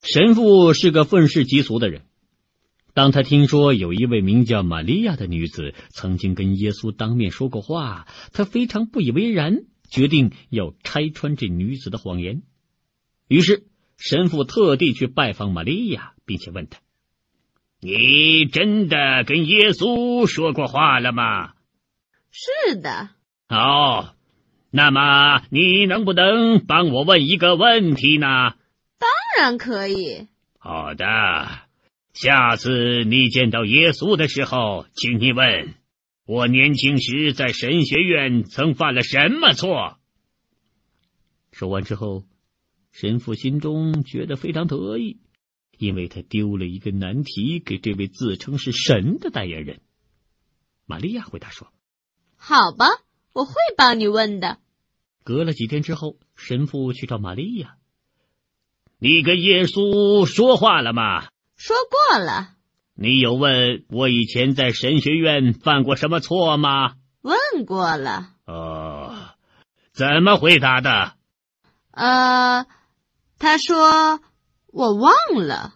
神父是个愤世嫉俗的人。当他听说有一位名叫玛利亚的女子曾经跟耶稣当面说过话，他非常不以为然，决定要拆穿这女子的谎言。于是，神父特地去拜访玛利亚，并且问他：“你真的跟耶稣说过话了吗？”“是的。”“哦，那么你能不能帮我问一个问题呢？”“当然可以。”“好的。”下次你见到耶稣的时候，请你问我年轻时在神学院曾犯了什么错。说完之后，神父心中觉得非常得意，因为他丢了一个难题给这位自称是神的代言人。玛利亚回答说：“好吧，我会帮你问的。”隔了几天之后，神父去找玛利亚：“你跟耶稣说话了吗？”说过了，你有问我以前在神学院犯过什么错吗？问过了。哦，怎么回答的？呃，他说我忘了。